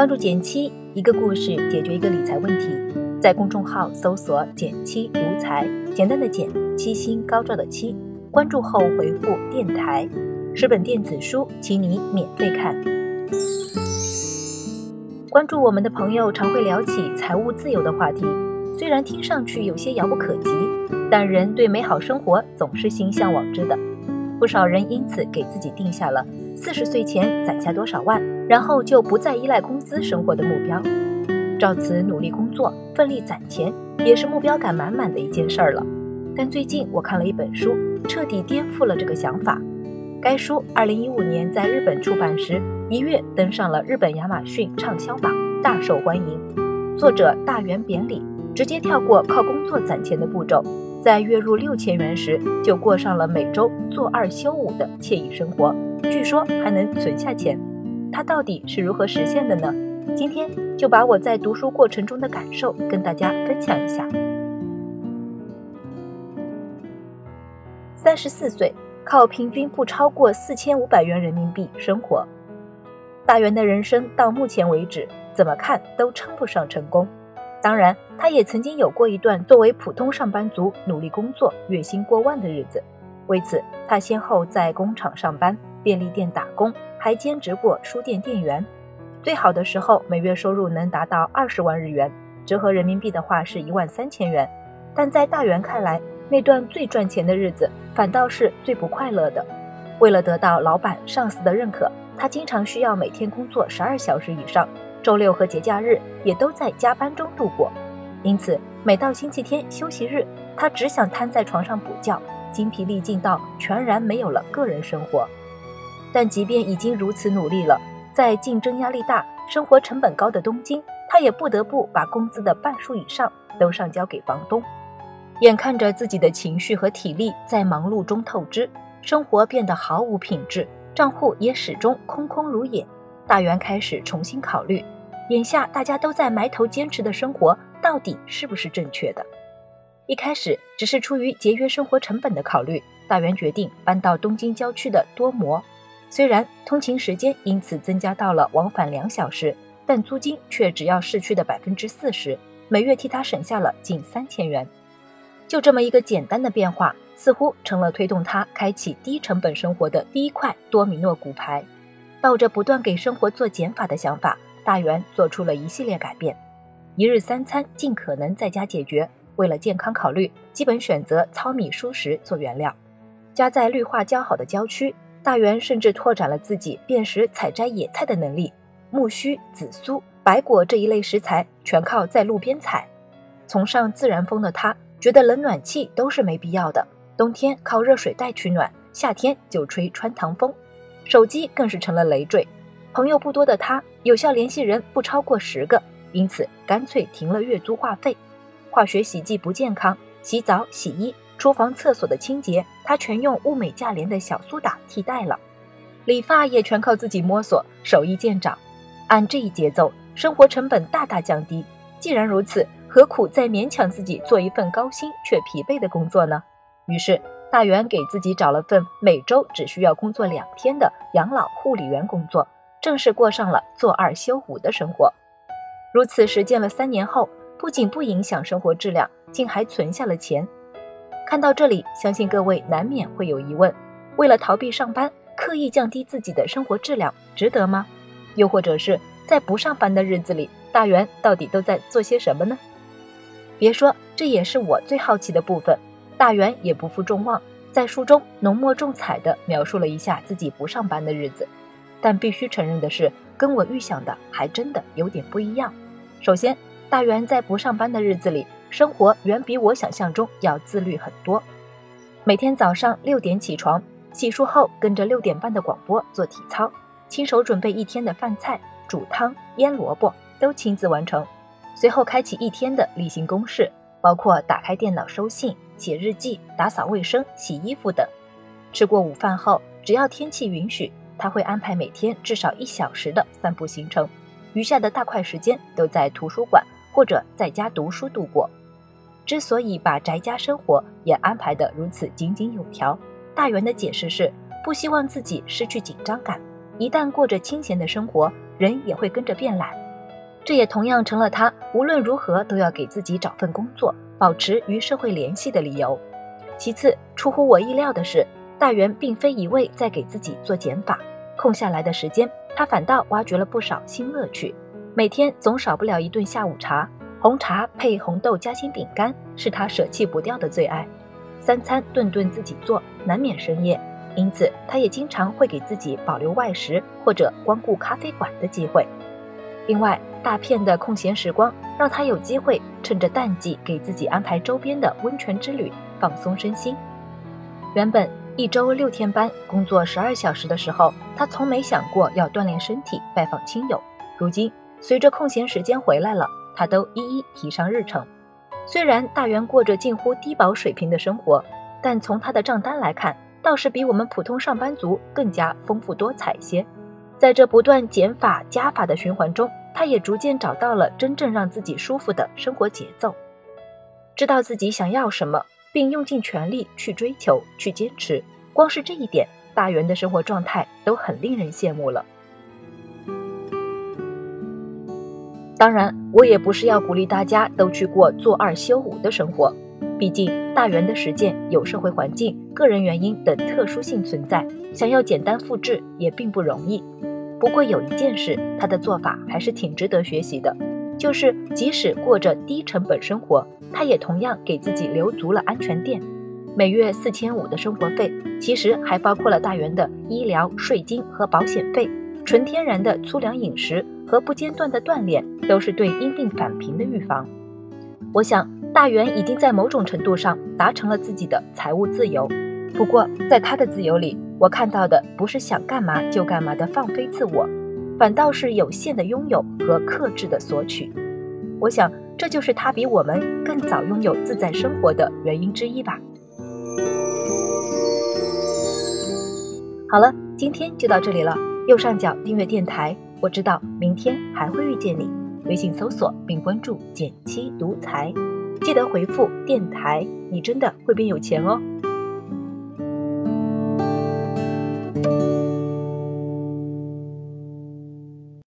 关注减七，一个故事解决一个理财问题。在公众号搜索“减七独财”，简单的减，七星高照的七。关注后回复“电台”，十本电子书，请你免费看。关注我们的朋友常会聊起财务自由的话题，虽然听上去有些遥不可及，但人对美好生活总是心向往之的。不少人因此给自己定下了四十岁前攒下多少万，然后就不再依赖工资生活的目标。照此努力工作、奋力攒钱，也是目标感满满的一件事儿了。但最近我看了一本书，彻底颠覆了这个想法。该书二零一五年在日本出版时，一跃登上了日本亚马逊畅销榜，大受欢迎。作者大原扁里直接跳过靠工作攒钱的步骤。在月入六千元时，就过上了每周做二休五的惬意生活，据说还能存下钱。他到底是如何实现的呢？今天就把我在读书过程中的感受跟大家分享一下。三十四岁，靠平均不超过四千五百元人民币生活，大元的人生到目前为止，怎么看都称不上成功。当然，他也曾经有过一段作为普通上班族努力工作、月薪过万的日子。为此，他先后在工厂上班、便利店打工，还兼职过书店店员。最好的时候，每月收入能达到二十万日元，折合人民币的话是一万三千元。但在大元看来，那段最赚钱的日子反倒是最不快乐的。为了得到老板、上司的认可，他经常需要每天工作十二小时以上。周六和节假日也都在加班中度过，因此每到星期天休息日，他只想瘫在床上补觉，精疲力尽到全然没有了个人生活。但即便已经如此努力了，在竞争压力大、生活成本高的东京，他也不得不把工资的半数以上都上交给房东。眼看着自己的情绪和体力在忙碌中透支，生活变得毫无品质，账户也始终空空如也。大元开始重新考虑，眼下大家都在埋头坚持的生活到底是不是正确的？一开始只是出于节约生活成本的考虑，大元决定搬到东京郊区的多摩。虽然通勤时间因此增加到了往返两小时，但租金却只要市区的百分之四十，每月替他省下了近三千元。就这么一个简单的变化，似乎成了推动他开启低成本生活的第一块多米诺骨牌。抱着不断给生活做减法的想法，大元做出了一系列改变。一日三餐尽可能在家解决，为了健康考虑，基本选择糙米蔬食做原料。家在绿化较好的郊区，大元甚至拓展了自己辨识采摘野菜的能力。木须、紫苏、白果这一类食材全靠在路边采。崇尚自然风的他，觉得冷暖气都是没必要的。冬天靠热水袋取暖，夏天就吹穿堂风。手机更是成了累赘，朋友不多的他，有效联系人不超过十个，因此干脆停了月租话费。化学洗剂不健康，洗澡、洗衣、厨房、厕所的清洁，他全用物美价廉的小苏打替代了。理发也全靠自己摸索，手艺见长。按这一节奏，生活成本大大降低。既然如此，何苦再勉强自己做一份高薪却疲惫的工作呢？于是。大元给自己找了份每周只需要工作两天的养老护理员工作，正式过上了做二休五的生活。如此实践了三年后，不仅不影响生活质量，竟还存下了钱。看到这里，相信各位难免会有疑问：为了逃避上班，刻意降低自己的生活质量，值得吗？又或者是在不上班的日子里，大元到底都在做些什么呢？别说，这也是我最好奇的部分。大元也不负众望，在书中浓墨重彩地描述了一下自己不上班的日子，但必须承认的是，跟我预想的还真的有点不一样。首先，大元在不上班的日子里，生活远比我想象中要自律很多。每天早上六点起床，洗漱后跟着六点半的广播做体操，亲手准备一天的饭菜，煮汤、腌萝卜都亲自完成，随后开启一天的例行公事。包括打开电脑收信、写日记、打扫卫生、洗衣服等。吃过午饭后，只要天气允许，他会安排每天至少一小时的散步行程，余下的大块时间都在图书馆或者在家读书度过。之所以把宅家生活也安排得如此井井有条，大元的解释是不希望自己失去紧张感。一旦过着清闲的生活，人也会跟着变懒，这也同样成了他无论如何都要给自己找份工作，保持与社会联系的理由。其次，出乎我意料的是，大元并非一味在给自己做减法，空下来的时间，他反倒挖掘了不少新乐趣。每天总少不了一顿下午茶，红茶配红豆夹心饼干是他舍弃不掉的最爱。三餐顿顿自己做，难免深夜，因此他也经常会给自己保留外食或者光顾咖啡馆的机会。另外，大片的空闲时光让他有机会趁着淡季给自己安排周边的温泉之旅，放松身心。原本一周六天班，工作十二小时的时候，他从没想过要锻炼身体、拜访亲友。如今，随着空闲时间回来了，他都一一提上日程。虽然大元过着近乎低保水平的生活，但从他的账单来看，倒是比我们普通上班族更加丰富多彩些。在这不断减法加法的循环中，他也逐渐找到了真正让自己舒服的生活节奏，知道自己想要什么，并用尽全力去追求、去坚持。光是这一点，大元的生活状态都很令人羡慕了。当然，我也不是要鼓励大家都去过做二休五的生活，毕竟大元的实践有社会环境、个人原因等特殊性存在，想要简单复制也并不容易。不过有一件事，他的做法还是挺值得学习的，就是即使过着低成本生活，他也同样给自己留足了安全垫。每月四千五的生活费，其实还包括了大元的医疗税金和保险费，纯天然的粗粮饮食。和不间断的锻炼都是对因病返贫的预防。我想大元已经在某种程度上达成了自己的财务自由。不过，在他的自由里，我看到的不是想干嘛就干嘛的放飞自我，反倒是有限的拥有和克制的索取。我想，这就是他比我们更早拥有自在生活的原因之一吧。好了，今天就到这里了。右上角订阅电台。我知道明天还会遇见你。微信搜索并关注“减七独裁，记得回复“电台”，你真的会变有钱哦。